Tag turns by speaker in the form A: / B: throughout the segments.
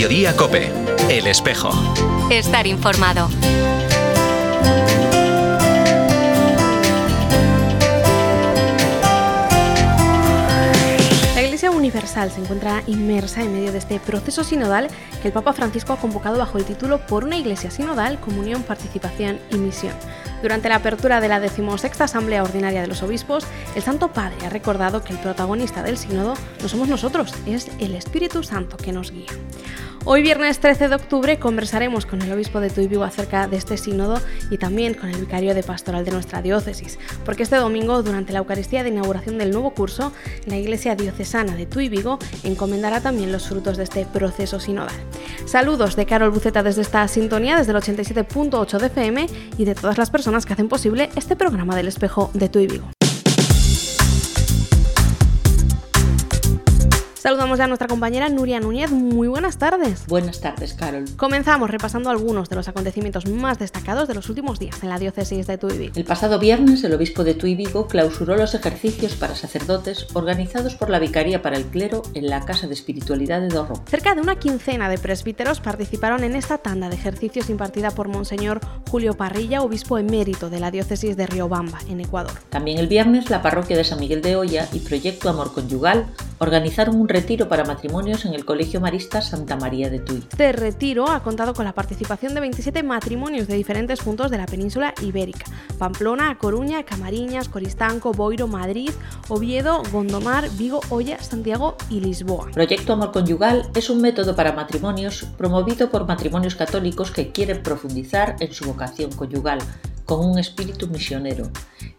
A: Mediodía Cope, El Espejo.
B: Estar informado.
C: La Iglesia Universal se encuentra inmersa en medio de este proceso sinodal que el Papa Francisco ha convocado bajo el título Por una Iglesia Sinodal, Comunión, Participación y Misión. Durante la apertura de la decimosexta Asamblea Ordinaria de los Obispos, el Santo Padre ha recordado que el protagonista del sínodo no somos nosotros, es el Espíritu Santo que nos guía. Hoy viernes 13 de octubre conversaremos con el obispo de Vigo acerca de este sínodo y también con el vicario de pastoral de nuestra diócesis, porque este domingo, durante la Eucaristía de inauguración del nuevo curso, la Iglesia Diocesana de Tuy Vigo encomendará también los frutos de este proceso sinodal. Saludos de Carol Buceta desde esta sintonía, desde el 87.8 de FM y de todas las personas que hacen posible este programa del espejo de Tuy Saludamos ya a nuestra compañera Nuria Núñez. Muy buenas tardes.
D: Buenas tardes, Carol.
C: Comenzamos repasando algunos de los acontecimientos más destacados de los últimos días en la diócesis de Tuy.
D: El pasado viernes, el obispo de Tuy Vigo clausuró los ejercicios para sacerdotes organizados por la Vicaría para el Clero en la Casa de Espiritualidad de Dorro.
C: Cerca de una quincena de presbíteros participaron en esta tanda de ejercicios impartida por Monseñor Julio Parrilla, obispo emérito de la diócesis de Riobamba, en Ecuador.
D: También el viernes, la parroquia de San Miguel de Hoya y Proyecto Amor Conyugal organizaron un retiro para matrimonios en el Colegio Marista Santa María de Tui.
C: Este retiro ha contado con la participación de 27 matrimonios de diferentes puntos de la península ibérica: Pamplona, Coruña, Camariñas, Coristanco, Boiro, Madrid, Oviedo, Gondomar, Vigo, Olla, Santiago y Lisboa.
D: Proyecto Amor Conyugal es un método para matrimonios promovido por matrimonios católicos que quieren profundizar en su vocación conyugal con un espíritu misionero,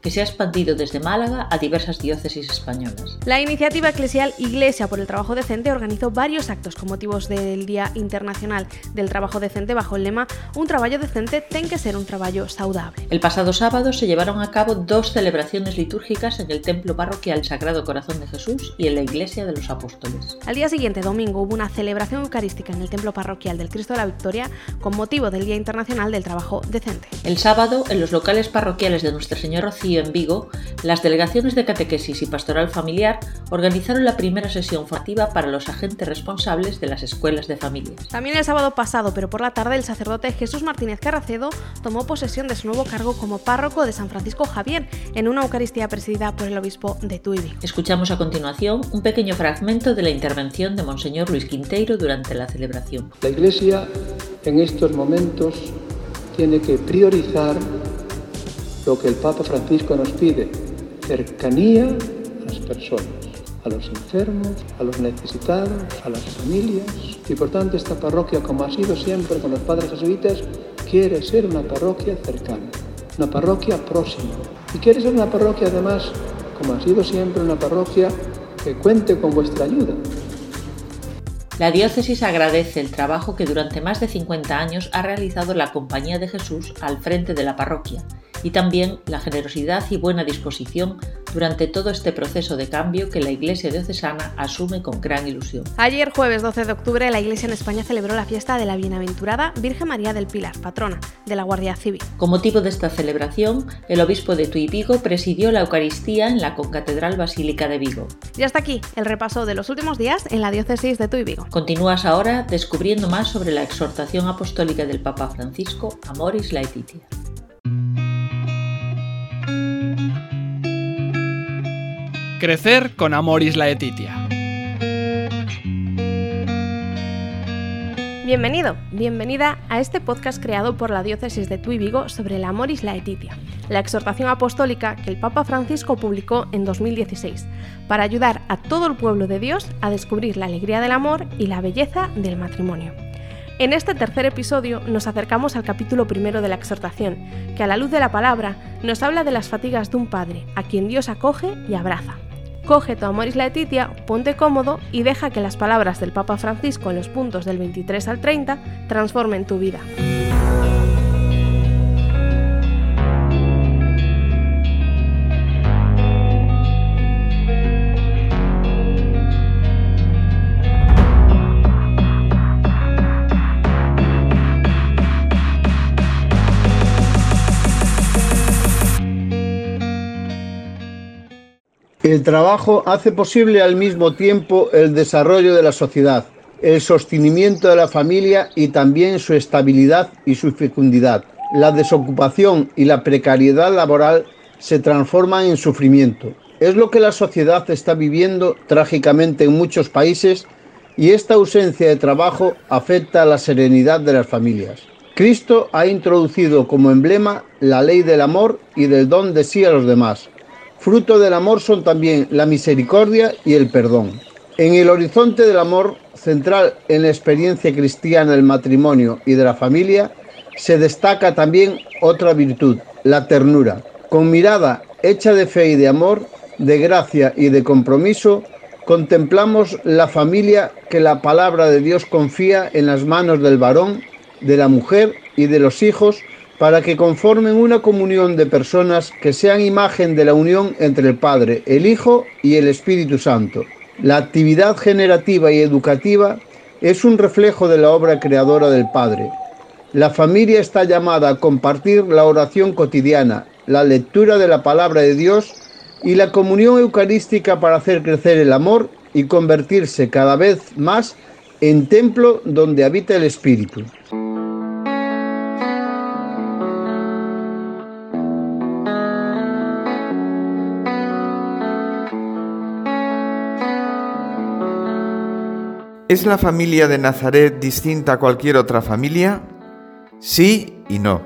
D: que se ha expandido desde Málaga a diversas diócesis españolas.
C: La iniciativa eclesial Iglesia por el Trabajo Decente organizó varios actos con motivos del Día Internacional del Trabajo Decente bajo el lema Un trabajo decente ten que ser un trabajo saudable.
D: El pasado sábado se llevaron a cabo dos celebraciones litúrgicas en el Templo Parroquial Sagrado Corazón de Jesús y en la Iglesia de los Apóstoles.
C: Al día siguiente, domingo, hubo una celebración eucarística en el Templo Parroquial del Cristo de la Victoria con motivo del Día Internacional del Trabajo Decente.
D: El sábado, el los locales parroquiales de Nuestra Señora Rocío en Vigo, las delegaciones de catequesis y pastoral familiar organizaron la primera sesión formativa para los agentes responsables de las escuelas de familias.
C: También el sábado pasado, pero por la tarde, el sacerdote Jesús Martínez Carracedo tomó posesión de su nuevo cargo como párroco de San Francisco Javier en una Eucaristía presidida por el obispo de Tuy
D: Escuchamos a continuación un pequeño fragmento de la intervención de Monseñor Luis Quinteiro durante la celebración.
E: La Iglesia en estos momentos tiene que priorizar lo que el Papa Francisco nos pide, cercanía a las personas, a los enfermos, a los necesitados, a las familias. Y por tanto esta parroquia, como ha sido siempre con los padres jesuitas, quiere ser una parroquia cercana, una parroquia próxima. Y quiere ser una parroquia además, como ha sido siempre, una parroquia que cuente con vuestra ayuda,
D: la diócesis agradece el trabajo que durante más de 50 años ha realizado la Compañía de Jesús al frente de la parroquia y también la generosidad y buena disposición durante todo este proceso de cambio que la Iglesia diocesana asume con gran ilusión.
C: Ayer, jueves 12 de octubre, la Iglesia en España celebró la fiesta de la Bienaventurada Virgen María del Pilar, patrona de la Guardia Civil.
D: Con motivo de esta celebración, el obispo de Tuy Vigo presidió la Eucaristía en la Concatedral Basílica de Vigo.
C: Y hasta aquí el repaso de los últimos días en la diócesis de Tuy Vigo.
D: Continúas ahora descubriendo más sobre la exhortación apostólica del Papa Francisco, Amoris Laetitia.
F: Crecer con Amoris Laetitia.
C: Bienvenido, bienvenida a este podcast creado por la diócesis de Tuy Vigo sobre el Amoris Laetitia, la exhortación apostólica que el Papa Francisco publicó en 2016 para ayudar a todo el pueblo de Dios a descubrir la alegría del amor y la belleza del matrimonio. En este tercer episodio nos acercamos al capítulo primero de la exhortación, que a la luz de la palabra nos habla de las fatigas de un padre, a quien Dios acoge y abraza. Coge tu Amoris Laetitia, ponte cómodo y deja que las palabras del Papa Francisco en los puntos del 23 al 30 transformen tu vida.
G: El trabajo hace posible al mismo tiempo el desarrollo de la sociedad. el sostenimiento de la familia y también su estabilidad y su fecundidad. La desocupación y la precariedad laboral se transforman en sufrimiento. Es lo que la sociedad está viviendo trágicamente en muchos países y esta ausencia de trabajo afecta a la serenidad de las familias. Cristo ha introducido como emblema la ley del amor y del don de sí a los demás. Fruto del amor son también la misericordia y el perdón. En el horizonte del amor central en la experiencia cristiana del matrimonio y de la familia, se destaca también otra virtud, la ternura. Con mirada hecha de fe y de amor, de gracia y de compromiso, contemplamos la familia que la palabra de Dios confía en las manos del varón, de la mujer y de los hijos para que conformen una comunión de personas que sean imagen de la unión entre el Padre, el Hijo y el Espíritu Santo. La actividad generativa y educativa es un reflejo de la obra creadora del Padre. La familia está llamada a compartir la oración cotidiana, la lectura de la palabra de Dios y la comunión eucarística para hacer crecer el amor y convertirse cada vez más en templo donde habita el Espíritu.
H: ¿Es la familia de Nazaret distinta a cualquier otra familia? Sí y no.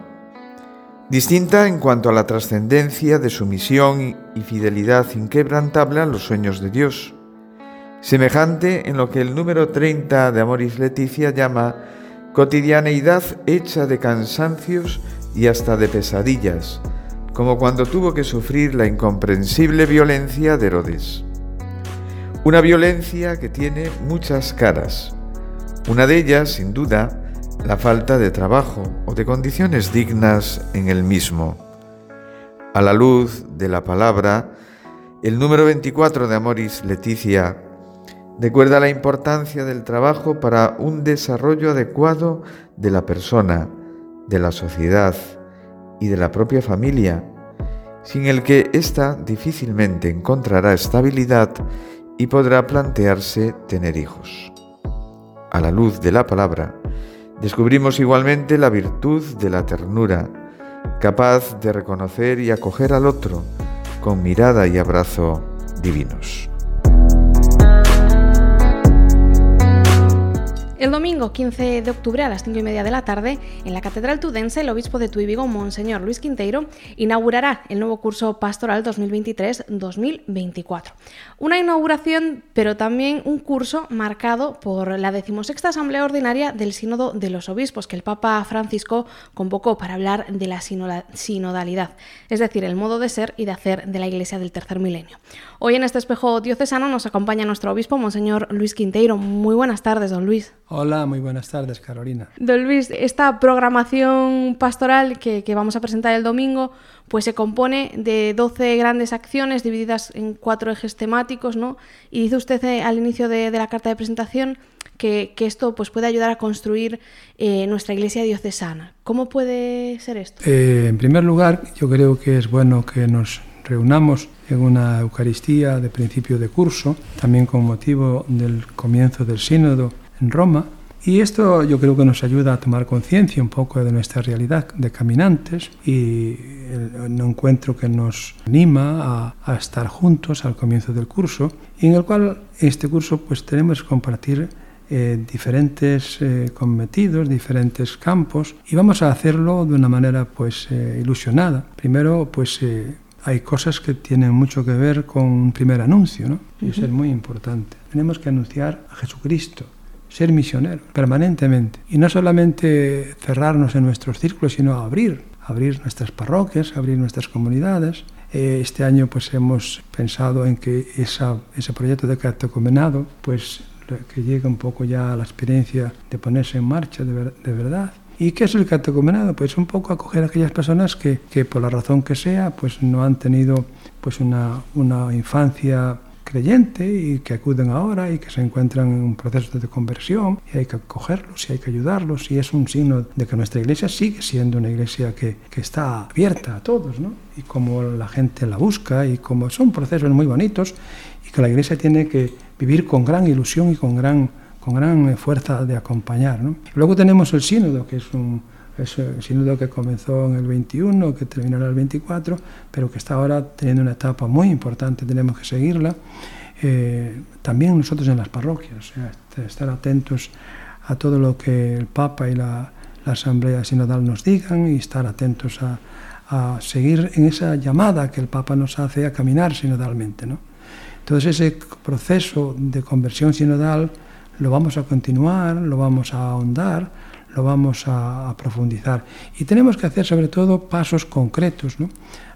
H: Distinta en cuanto a la trascendencia de su misión y fidelidad inquebrantable a los sueños de Dios. Semejante en lo que el número 30 de Amoris Leticia llama cotidianeidad hecha de cansancios y hasta de pesadillas, como cuando tuvo que sufrir la incomprensible violencia de Herodes. Una violencia que tiene muchas caras. Una de ellas, sin duda, la falta de trabajo o de condiciones dignas en el mismo. A la luz de la palabra, el número 24 de Amoris Leticia recuerda la importancia del trabajo para un desarrollo adecuado de la persona, de la sociedad y de la propia familia, sin el que ésta difícilmente encontrará estabilidad y podrá plantearse tener hijos. A la luz de la palabra, descubrimos igualmente la virtud de la ternura, capaz de reconocer y acoger al otro con mirada y abrazo divinos.
C: El domingo 15 de octubre a las 5 y media de la tarde, en la Catedral Tudense, el obispo de Tuibigo, Monseñor Luis Quinteiro, inaugurará el nuevo curso pastoral 2023-2024. Una inauguración, pero también un curso marcado por la decimosexta Asamblea Ordinaria del Sínodo de los Obispos, que el Papa Francisco convocó para hablar de la sinodalidad, es decir, el modo de ser y de hacer de la Iglesia del tercer milenio. Hoy en este espejo diocesano nos acompaña nuestro obispo, Monseñor Luis Quinteiro. Muy buenas tardes, don Luis.
I: Hola, muy buenas tardes, Carolina.
C: Don Luis, esta programación pastoral que, vamos a presentar el domingo, pues se compone de 12 grandes acciones divididas en cuatro ejes temáticos, ¿no? Y dice usted eh, al inicio de, la carta de presentación que, esto pues, puede ayudar a construir eh, nuestra iglesia diocesana. ¿Cómo puede ser esto?
I: Eh, en primer lugar, yo creo que es bueno que nos reunamos en una Eucaristía de principio de curso, también con motivo del comienzo del sínodo en Roma. Y esto yo creo que nos ayuda a tomar conciencia un poco de nuestra realidad de caminantes y un encuentro que nos anima a, estar juntos al comienzo del curso en el cual este curso pues tenemos que compartir eh, diferentes eh, cometidos, diferentes campos y vamos a hacerlo de una manera pues eh, ilusionada. Primero pues hay cosas que tienen mucho que ver con un primer anuncio, ¿no? Y eso es muy importante. Tenemos que anunciar a Jesucristo, ser misioneros permanentemente. Y no solamente cerrarnos en nuestros círculos, sino abrir, abrir nuestras parroquias, abrir nuestras comunidades. Eh, este año pues hemos pensado en que esa, ese proyecto de catecumenado pues que llegue un poco ya a la experiencia de ponerse en marcha de, de verdad. ¿Y qué es el catecumenado? Pues un poco acoger a aquellas personas que, que, por la razón que sea, pues no han tenido pues una, una infancia y que acuden ahora y que se encuentran en un proceso de conversión y hay que acogerlos y hay que ayudarlos y es un signo de que nuestra iglesia sigue siendo una iglesia que, que está abierta a todos, ¿no? Y como la gente la busca y como son procesos muy bonitos y que la iglesia tiene que vivir con gran ilusión y con gran con gran fuerza de acompañar. ¿no? Luego tenemos el sínodo, que es un es el sínodo que comenzó en el 21, que terminará el 24, pero que está ahora teniendo una etapa muy importante, tenemos que seguirla. Eh, también nosotros en las parroquias, estar atentos a todo lo que el Papa y la, la Asamblea Sinodal nos digan y estar atentos a, a, seguir en esa llamada que el Papa nos hace a caminar sinodalmente. ¿no? Entonces ese proceso de conversión sinodal lo vamos a continuar, lo vamos a ahondar, lo vamos a, profundizar. Y tenemos que hacer sobre todo pasos concretos.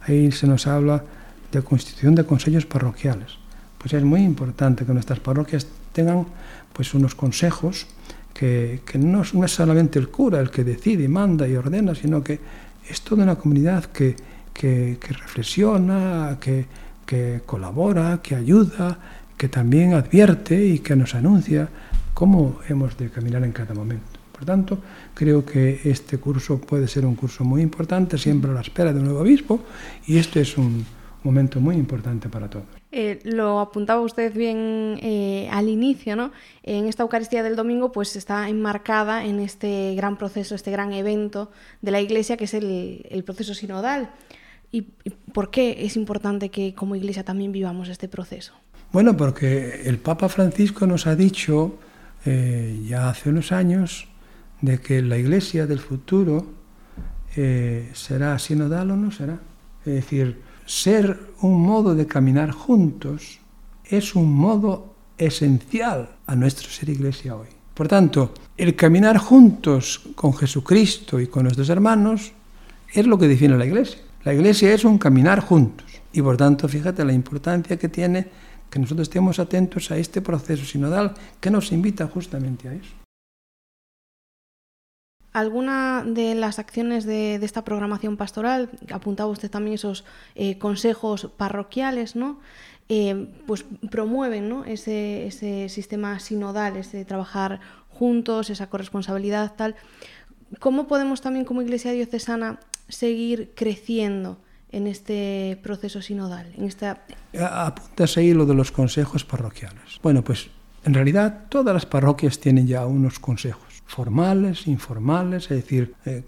I: Ahí se nos habla de constitución de consejos parroquiales. Pues es muy importante que nuestras parroquias tengan pues unos consejos que, que no, no, es solamente el cura el que decide, manda y ordena, sino que es toda una comunidad que, que, que reflexiona, que, que colabora, que ayuda, que también advierte y que nos anuncia cómo hemos de caminar en cada momento. Por tanto, creo que este curso puede ser un curso muy importante, siempre a la espera de un nuevo obispo, y este es un momento muy importante para todos.
C: Eh, lo apuntaba usted bien eh, al inicio, ¿no? En esta Eucaristía del domingo, pues está enmarcada en este gran proceso, este gran evento de la Iglesia, que es el, el proceso sinodal. ¿Y, ¿Y por qué es importante que como Iglesia también vivamos este proceso?
I: Bueno, porque el Papa Francisco nos ha dicho eh, ya hace unos años de que la Iglesia del futuro eh, será sinodal o no será. Es decir, ser un modo de caminar juntos es un modo esencial a nuestro ser iglesia hoy. Por tanto, el caminar juntos con Jesucristo y con nuestros hermanos es lo que define la iglesia. La iglesia es un caminar juntos. Y por tanto, fíjate la importancia que tiene que nosotros estemos atentos a este proceso sinodal que nos invita justamente a eso.
C: ¿Alguna de las acciones de, de, esta programación pastoral, apuntaba usted también esos eh, consejos parroquiales, ¿no? Eh, pues promueven ¿no? ese, ese, sistema sinodal, ese trabajar juntos, esa corresponsabilidad tal. ¿Cómo podemos también como Iglesia diocesana seguir creciendo en este proceso sinodal? En esta...
I: Apuntas ahí lo de los consejos parroquiales. Bueno, pues en realidad todas las parroquias tienen ya unos consejos formales, informales, es decir, eh,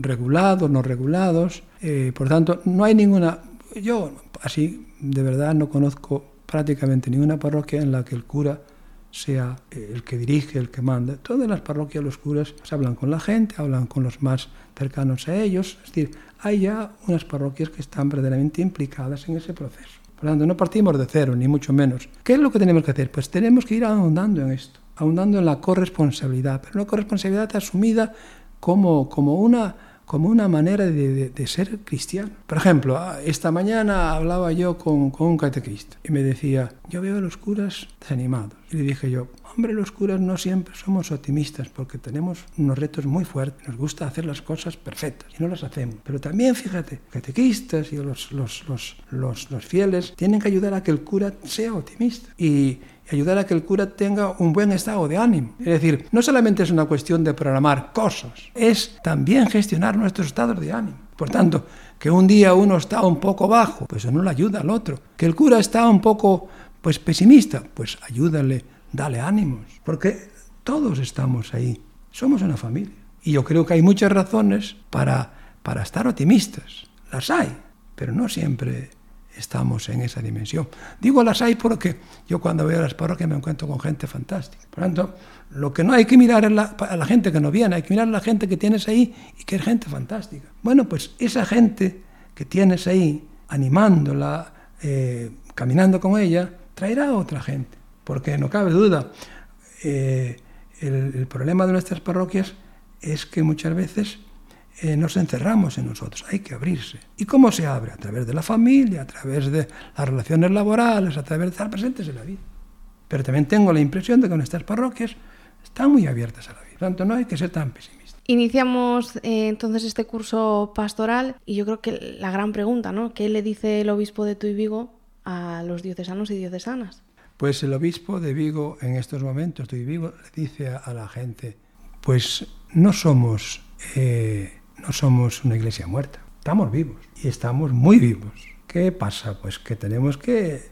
I: regulados, no regulados. Eh, por tanto, no hay ninguna... Yo así, de verdad, no conozco prácticamente ninguna parroquia en la que el cura sea el que dirige, el que manda. Todas las parroquias, los curas pues, hablan con la gente, hablan con los más cercanos a ellos. Es decir, hay ya unas parroquias que están verdaderamente implicadas en ese proceso. Por lo tanto, no partimos de cero, ni mucho menos. ¿Qué es lo que tenemos que hacer? Pues tenemos que ir ahondando en esto ahondando en la corresponsabilidad, pero una corresponsabilidad asumida como, como, una, como una manera de, de, de, ser cristiano. Por ejemplo, ah, esta mañana hablaba yo con, con un catequista y me decía, yo veo a los curas desanimados. Y le dije yo, hombre, los curas no siempre somos optimistas porque tenemos unos retos muy fuertes. Nos gusta hacer las cosas perfectas y no las hacemos. Pero también, fíjate, catequistas y los, los, los, los, fieles tienen que ayudar a que el cura sea optimista. Y, ayudar a que el cura tenga un buen estado de ánimo. Es decir, no solamente es una cuestión de programar cosas, es también gestionar nuestros estados de ánimo. Por tanto, que un día uno está un poco bajo, pues eso no le ayuda al otro. Que el cura está un poco pues pesimista, pues ayúdale, dale ánimos, porque todos estamos ahí, somos una familia. Y yo creo que hay muchas razones para, para estar optimistas. Las hay, pero no siempre estamos en esa dimensión. Digo las hay porque yo cuando veo las parroquias me encuentro con gente fantástica. Por lo tanto, lo que no hay que mirar es la, a la gente que no viene, hay que mirar a la gente que tienes ahí y que es gente fantástica. Bueno, pues esa gente que tienes ahí, animándola, eh, caminando con ella, traerá a otra gente. Porque no cabe duda, eh, el, el problema de nuestras parroquias es que muchas veces eh, nos encerramos en nosotros, hay que abrirse. ¿Y cómo se abre? A través de la familia, a través de las relaciones laborales, a través de estar presentes en la vida. Pero también tengo la impresión de que nuestras parroquias están muy abiertas a la vida. Por tanto, no hay que ser tan pesimistas.
C: Iniciamos eh, entonces este curso pastoral y yo creo que la gran pregunta, ¿no? ¿Qué le dice el obispo de Tuy Vigo a los diocesanos y diocesanas?
I: Pues el obispo de Vigo en estos momentos, Tuy Vigo, le dice a, a la gente, pues no somos... Eh, no somos una iglesia muerta, estamos vivos y estamos muy vivos. ¿Qué pasa? Pues que tenemos que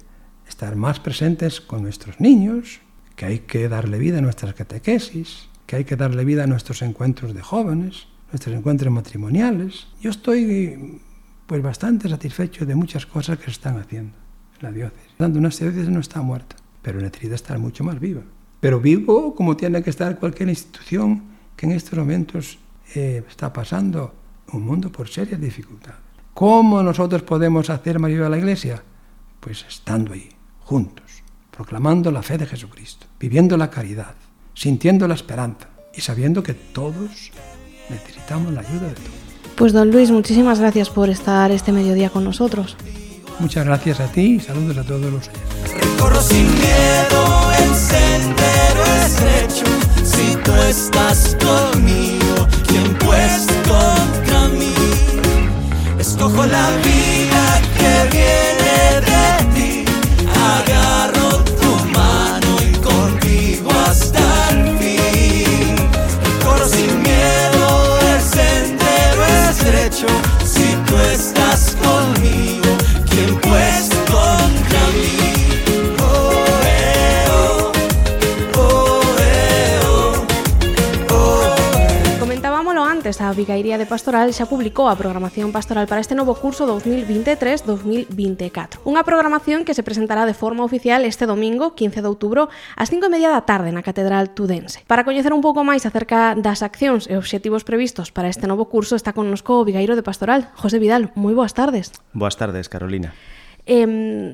I: estar más presentes con nuestros niños, que hay que darle vida a nuestras catequesis, que hay que darle vida a nuestros encuentros de jóvenes, nuestros encuentros matrimoniales. Yo estoy pues bastante satisfecho de muchas cosas que se están haciendo en la diócesis. Dando una diócesis no está muerta, pero necesita estar mucho más viva. Pero vivo como tiene que estar cualquier institución que en estos momentos eh, está pasando un mundo por serias dificultades. ¿Cómo nosotros podemos hacer más viva la Iglesia? Pues estando ahí, juntos, proclamando la fe de Jesucristo, viviendo la caridad, sintiendo la esperanza y sabiendo que todos necesitamos la ayuda de todos.
C: Pues don Luis, muchísimas gracias por estar este mediodía con nosotros.
I: Muchas gracias a ti y saludos a todos los
J: Recorro sin miedo el sendero estrecho. Si tú estás conmigo, ¿quién pues contra mí? Escojo la vida
C: A Vigaría de Pastoral xa publicou a programación pastoral para este novo curso 2023-2024. Unha programación que se presentará de forma oficial este domingo, 15 de outubro, ás 5 e media da tarde na Catedral Tudense. Para coñecer un pouco máis acerca das accións e obxectivos previstos para este novo curso está connosco o Vigairo de Pastoral, José Vidal. Moi boas tardes.
K: Boas tardes, Carolina.
C: Eh,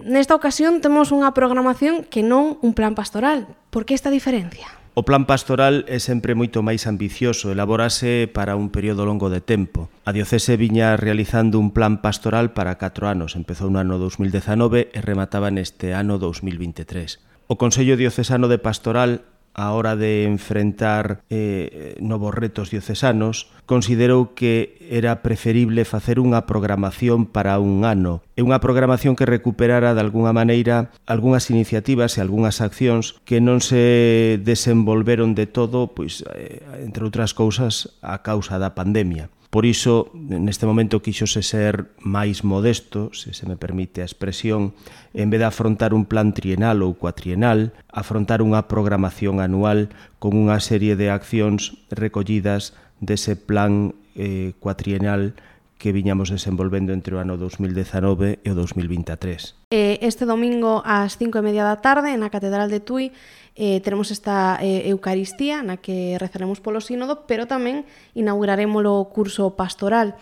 C: nesta ocasión temos unha programación que non un plan pastoral. Por que esta diferencia?
K: O plan pastoral é sempre moito máis ambicioso, elaborase para un período longo de tempo. A diocese viña realizando un plan pastoral para 4 anos, empezou no ano 2019 e remataba neste ano 2023. O Consello Diocesano de Pastoral á hora de enfrentar eh, novos retos diocesanos, considerou que era preferible facer unha programación para un ano e unha programación que recuperara de algunha maneira algunhas iniciativas e algunhas accións que non se desenvolveron de todo, pois, eh, entre outras cousas, a causa da pandemia. Por iso, neste momento quixose ser máis modesto, se se me permite a expresión, en vez de afrontar un plan trienal ou cuatrienal, afrontar unha programación anual con unha serie de accións recollidas dese plan eh, cuatrienal que viñamos desenvolvendo entre o ano 2019 e o 2023.
C: Eh, este domingo ás 5 e media da tarde, na Catedral de Tui, eh, teremos esta eh, Eucaristía na que rezaremos polo sínodo, pero tamén inauguraremos o curso pastoral.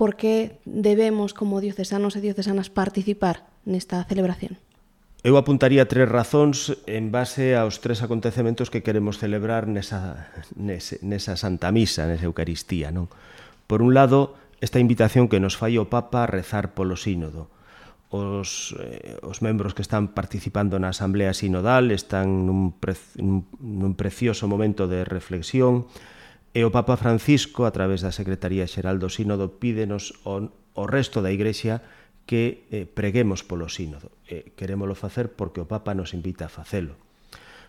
C: Por que debemos, como diocesanos e diocesanas, participar nesta celebración?
K: Eu apuntaría tres razóns en base aos tres acontecementos que queremos celebrar nesa, nese, nesa Santa Misa, nesa Eucaristía. Non? Por un lado, esta invitación que nos fai o Papa a rezar polo sínodo os, eh, os membros que están participando na Asamblea Sinodal están nun, pre, nun, nun precioso momento de reflexión e o Papa Francisco, a través da Secretaría Xeral do Sínodo, pídenos o, o resto da Igrexa que eh, preguemos polo Sínodo. Eh, querémoslo facer porque o Papa nos invita a facelo.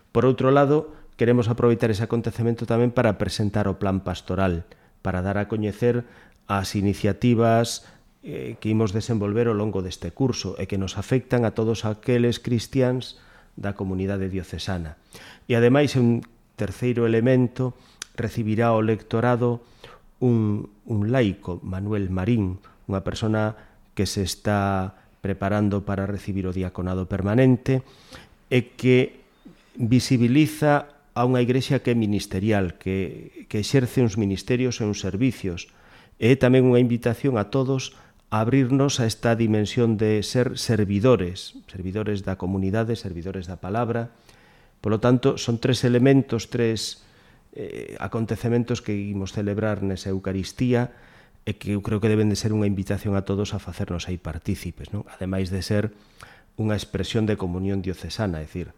K: Por outro lado, queremos aproveitar ese acontecemento tamén para presentar o plan pastoral, para dar a coñecer as iniciativas, eh, que imos desenvolver ao longo deste curso e que nos afectan a todos aqueles cristiáns da comunidade diocesana. E ademais, un terceiro elemento, recibirá o lectorado un, un laico, Manuel Marín, unha persona que se está preparando para recibir o diaconado permanente e que visibiliza a unha igrexa que é ministerial, que, que exerce uns ministerios e uns servicios. E é tamén unha invitación a todos abrirnos a esta dimensión de ser servidores, servidores da comunidade, servidores da palabra. Por lo tanto, son tres elementos, tres eh, acontecementos que imos celebrar nesa Eucaristía e que eu creo que deben de ser unha invitación a todos a facernos aí partícipes, non? ademais de ser unha expresión de comunión diocesana, é dicir,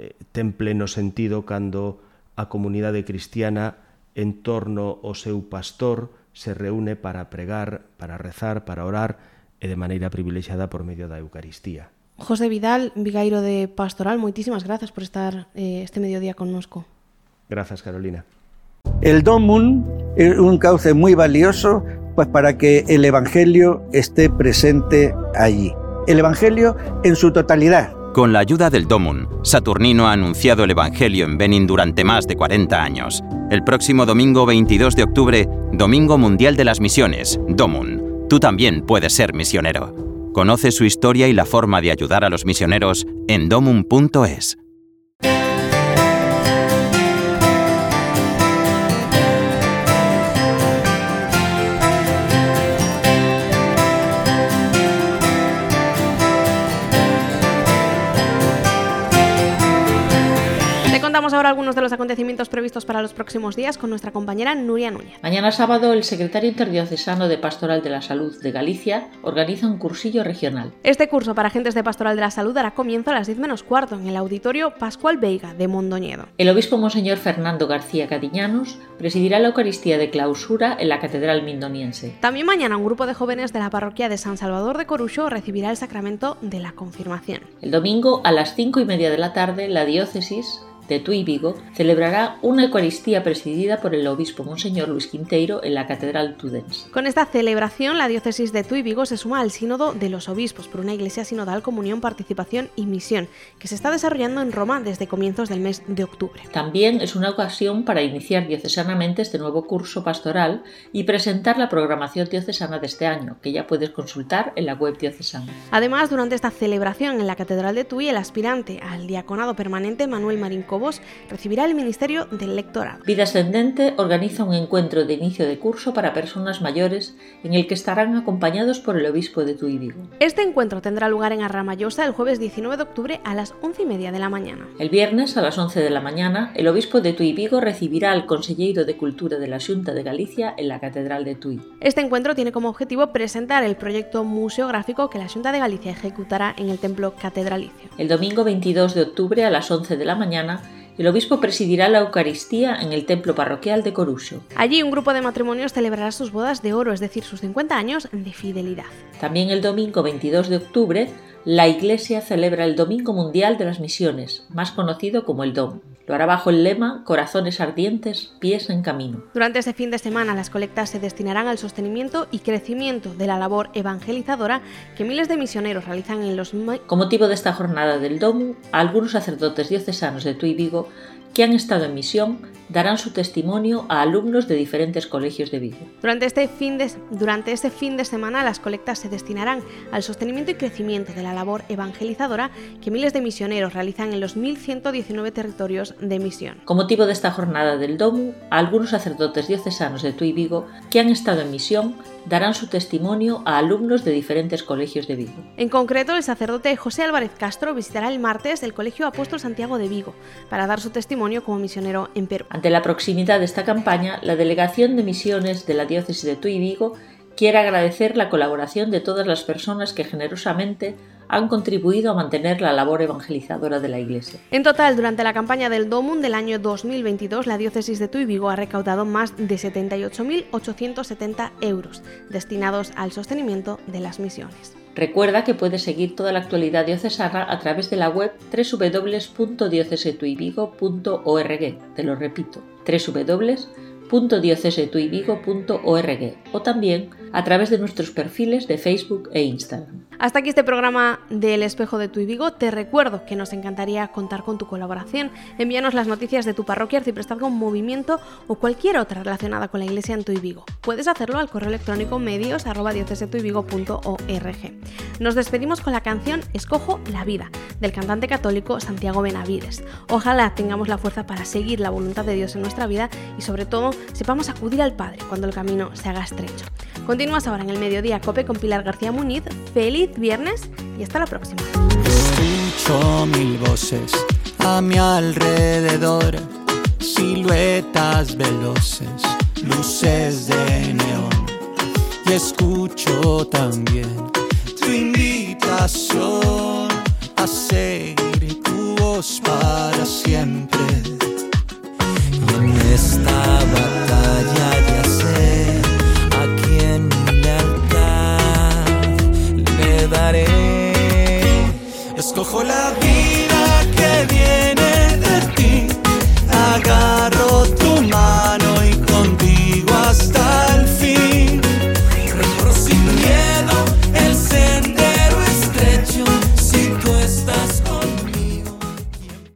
K: eh, ten pleno sentido cando a comunidade cristiana en torno ao seu pastor se reúne para pregar, para rezar, para orar e de maneira privilexiada por medio da Eucaristía.
C: José Vidal, Vigairo de Pastoral, moitísimas grazas por estar eh, este mediodía connosco.
K: Grazas, Carolina.
L: El Domum es un cauce muy valioso pues para que el Evangelio esté presente allí. El Evangelio en su totalidad,
M: Con la ayuda del Domun, Saturnino ha anunciado el Evangelio en Benin durante más de 40 años. El próximo domingo 22 de octubre, Domingo Mundial de las Misiones, Domun. Tú también puedes ser misionero. Conoce su historia y la forma de ayudar a los misioneros en domun.es.
C: de los acontecimientos previstos para los próximos días con nuestra compañera Nuria Núñez.
D: Mañana sábado, el secretario interdiocesano de Pastoral de la Salud de Galicia organiza un cursillo regional.
C: Este curso para agentes de Pastoral de la Salud dará comienzo a las 10 menos cuarto en el auditorio Pascual Veiga de Mondoñedo.
D: El obispo Monseñor Fernando García Cadiñanos presidirá la Eucaristía de clausura en la Catedral Mindoniense.
C: También mañana un grupo de jóvenes de la parroquia de San Salvador de Corucho recibirá el sacramento de la confirmación.
D: El domingo a las 5 y media de la tarde, la diócesis de Tui Vigo celebrará una Eucaristía presidida por el obispo Monseñor Luis Quinteiro en la Catedral Tudens.
C: Con esta celebración, la diócesis de Tui Vigo se suma al Sínodo de los Obispos por una iglesia sinodal, comunión, participación y misión, que se está desarrollando en Roma desde comienzos del mes de octubre.
D: También es una ocasión para iniciar diocesanamente este nuevo curso pastoral y presentar la programación diocesana de este año, que ya puedes consultar en la web diocesana.
C: Además, durante esta celebración en la Catedral de Tui, el aspirante al diaconado permanente Manuel Marín recibirá el Ministerio del Lectorado.
D: Vida Ascendente organiza un encuentro de inicio de curso para personas mayores en el que estarán acompañados por el obispo de Tui Vigo.
C: Este encuentro tendrá lugar en Arramayosa el jueves 19 de octubre a las 11 y media de la mañana.
D: El viernes a las 11 de la mañana, el obispo de Tui Vigo recibirá al consejero de Cultura de la Junta de Galicia en la Catedral de Tui.
C: Este encuentro tiene como objetivo presentar el proyecto museográfico que la Junta de Galicia ejecutará en el templo catedralicio.
D: El domingo 22 de octubre a las 11 de la mañana, el obispo presidirá la Eucaristía en el templo parroquial de Coruso.
C: Allí un grupo de matrimonios celebrará sus bodas de oro, es decir, sus 50 años de fidelidad.
D: También el domingo 22 de octubre, la Iglesia celebra el Domingo Mundial de las Misiones, más conocido como el DOM. Lo hará bajo el lema Corazones ardientes, pies en camino.
C: Durante este fin de semana las colectas se destinarán al sostenimiento y crecimiento de la labor evangelizadora que miles de misioneros realizan en los...
D: Con motivo de esta jornada del DOMU, algunos sacerdotes diocesanos de Tui Vigo que han estado en misión darán su testimonio a alumnos de diferentes colegios de Vigo.
C: Durante este, fin de, durante este fin de semana las colectas se destinarán al sostenimiento y crecimiento de la labor evangelizadora que miles de misioneros realizan en los 1.119 territorios de misión.
D: Con motivo de esta jornada del DOMU, algunos sacerdotes diocesanos de Tui Vigo que han estado en misión darán su testimonio a alumnos de diferentes colegios de Vigo.
C: En concreto, el sacerdote José Álvarez Castro visitará el martes el Colegio Apóstol Santiago de Vigo para dar su testimonio como misionero en Perú.
D: Ante la proximidad de esta campaña, la Delegación de Misiones de la Diócesis de Tui Vigo quiere agradecer la colaboración de todas las personas que generosamente han contribuido a mantener la labor evangelizadora de la Iglesia.
C: En total, durante la campaña del DOMUN del año 2022, la diócesis de Tuy Vigo ha recaudado más de 78.870 euros destinados al sostenimiento de las misiones.
D: Recuerda que puedes seguir toda la actualidad diocesana a través de la web www.diocesetuivigo.org. Te lo repito, www.diocesetuivigo.org o también a través de nuestros perfiles de Facebook e Instagram.
C: Hasta aquí este programa del Espejo de Tu Vigo. Te recuerdo que nos encantaría contar con tu colaboración. Envíanos las noticias de tu parroquia, arciprestazgo, movimiento o cualquier otra relacionada con la iglesia en Tu Vigo. Puedes hacerlo al correo electrónico medios Nos despedimos con la canción Escojo la vida del cantante católico Santiago Benavides. Ojalá tengamos la fuerza para seguir la voluntad de Dios en nuestra vida y sobre todo sepamos acudir al Padre cuando el camino se haga estrecho. Continúas ahora en el mediodía Cope con Pilar García Muniz. Feliz Viernes y hasta la próxima.
J: Escucho mil voces a mi alrededor, siluetas veloces, luces de neón. Y escucho también tu invitación a seguir tu voz para siempre. Y en esta batalla ya خلاقي